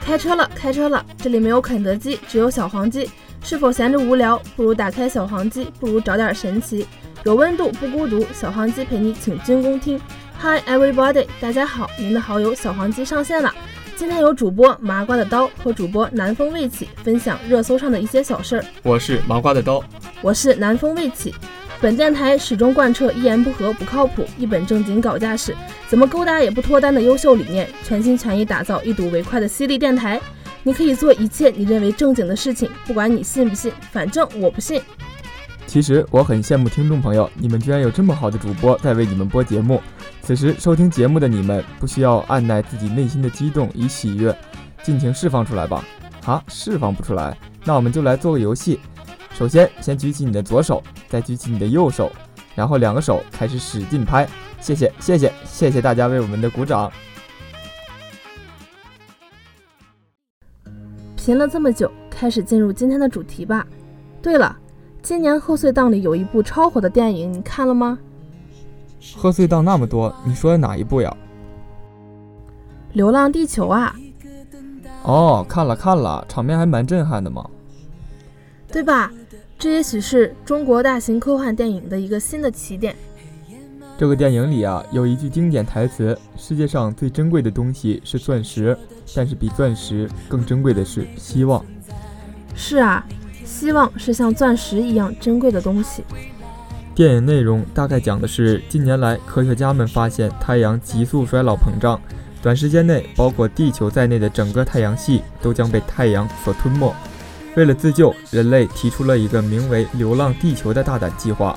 开车了，开车了！这里没有肯德基，只有小黄鸡。是否闲着无聊？不如打开小黄鸡，不如找点神奇。有温度不孤独，小黄鸡陪你请军功听。Hi everybody，大家好，您的好友小黄鸡上线了。今天有主播麻瓜的刀和主播南风未起分享热搜上的一些小事儿。我是麻瓜的刀，我是南风未起。本电台始终贯彻一言不合不靠谱，一本正经搞架势，怎么勾搭也不脱单的优秀理念，全心全意打造一睹为快的犀利电台。你可以做一切你认为正经的事情，不管你信不信，反正我不信。其实我很羡慕听众朋友，你们居然有这么好的主播在为你们播节目。此时收听节目的你们，不需要按耐自己内心的激动与喜悦，尽情释放出来吧。啊，释放不出来，那我们就来做个游戏。首先，先举起你的左手，再举起你的右手，然后两个手开始使劲拍。谢谢，谢谢，谢谢大家为我们的鼓掌。贫了这么久，开始进入今天的主题吧。对了，今年贺岁档里有一部超火的电影，你看了吗？贺岁档那么多，你说的哪一部呀？《流浪地球》啊。哦，看了看了，场面还蛮震撼的嘛。对吧？这也许是中国大型科幻电影的一个新的起点。这个电影里啊，有一句经典台词：“世界上最珍贵的东西是钻石，但是比钻石更珍贵的是希望。”是啊，希望是像钻石一样珍贵的东西。电影内容大概讲的是，近年来科学家们发现太阳急速衰老膨胀，短时间内，包括地球在内的整个太阳系都将被太阳所吞没。为了自救，人类提出了一个名为“流浪地球”的大胆计划，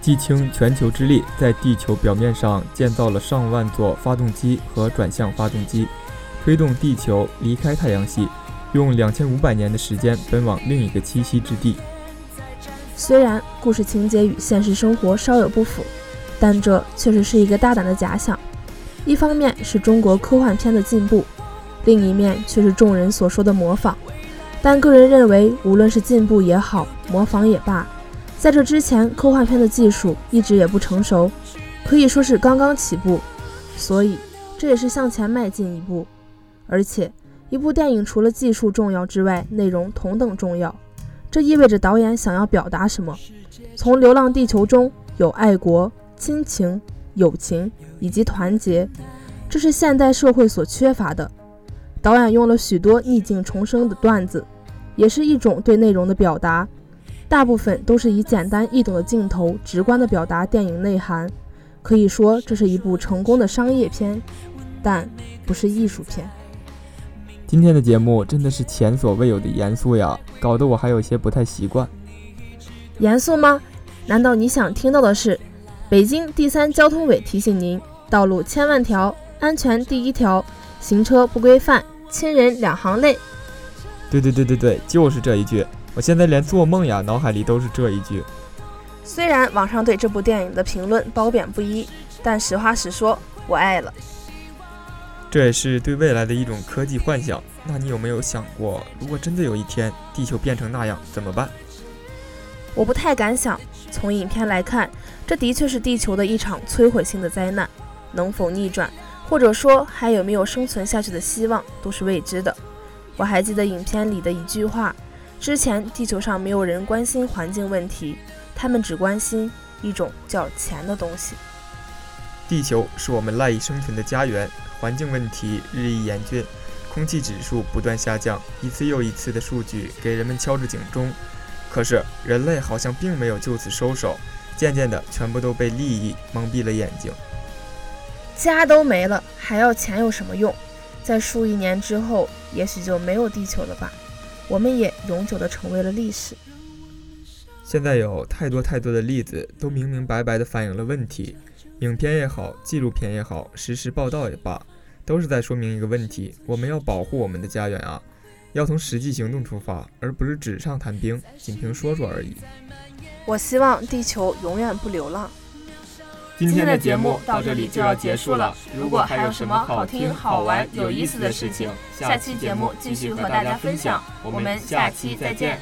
集倾全球之力，在地球表面上建造了上万座发动机和转向发动机，推动地球离开太阳系，用两千五百年的时间奔往另一个栖息之地。虽然故事情节与现实生活稍有不符，但这确实是一个大胆的假想。一方面是中国科幻片的进步，另一面却是众人所说的模仿。但个人认为，无论是进步也好，模仿也罢，在这之前，科幻片的技术一直也不成熟，可以说是刚刚起步。所以，这也是向前迈进一步。而且，一部电影除了技术重要之外，内容同等重要。这意味着导演想要表达什么。从《流浪地球》中有爱国、亲情、友情以及团结，这是现代社会所缺乏的。导演用了许多逆境重生的段子。也是一种对内容的表达，大部分都是以简单易懂的镜头，直观地表达电影内涵。可以说，这是一部成功的商业片，但不是艺术片。今天的节目真的是前所未有的严肃呀，搞得我还有些不太习惯。严肃吗？难道你想听到的是，北京第三交通委提醒您：道路千万条，安全第一条，行车不规范，亲人两行泪。对对对对对，就是这一句。我现在连做梦呀，脑海里都是这一句。虽然网上对这部电影的评论褒贬不一，但实话实说，我爱了。这也是对未来的一种科技幻想。那你有没有想过，如果真的有一天地球变成那样，怎么办？我不太敢想。从影片来看，这的确是地球的一场摧毁性的灾难。能否逆转，或者说还有没有生存下去的希望，都是未知的。我还记得影片里的一句话：之前地球上没有人关心环境问题，他们只关心一种叫钱的东西。地球是我们赖以生存的家园，环境问题日益严峻，空气指数不断下降，一次又一次的数据给人们敲着警钟。可是人类好像并没有就此收手，渐渐的全部都被利益蒙蔽了眼睛。家都没了，还要钱有什么用？在数亿年之后，也许就没有地球了吧？我们也永久的成为了历史。现在有太多太多的例子，都明明白白的反映了问题。影片也好，纪录片也好，实时报道也罢，都是在说明一个问题：我们要保护我们的家园啊！要从实际行动出发，而不是纸上谈兵，仅凭说说而已。我希望地球永远不流浪。今天的节目到这里就要结束了。如果还有什么好听、好玩、有意思的事情，下期节目继续和大家分享。我们下期再见。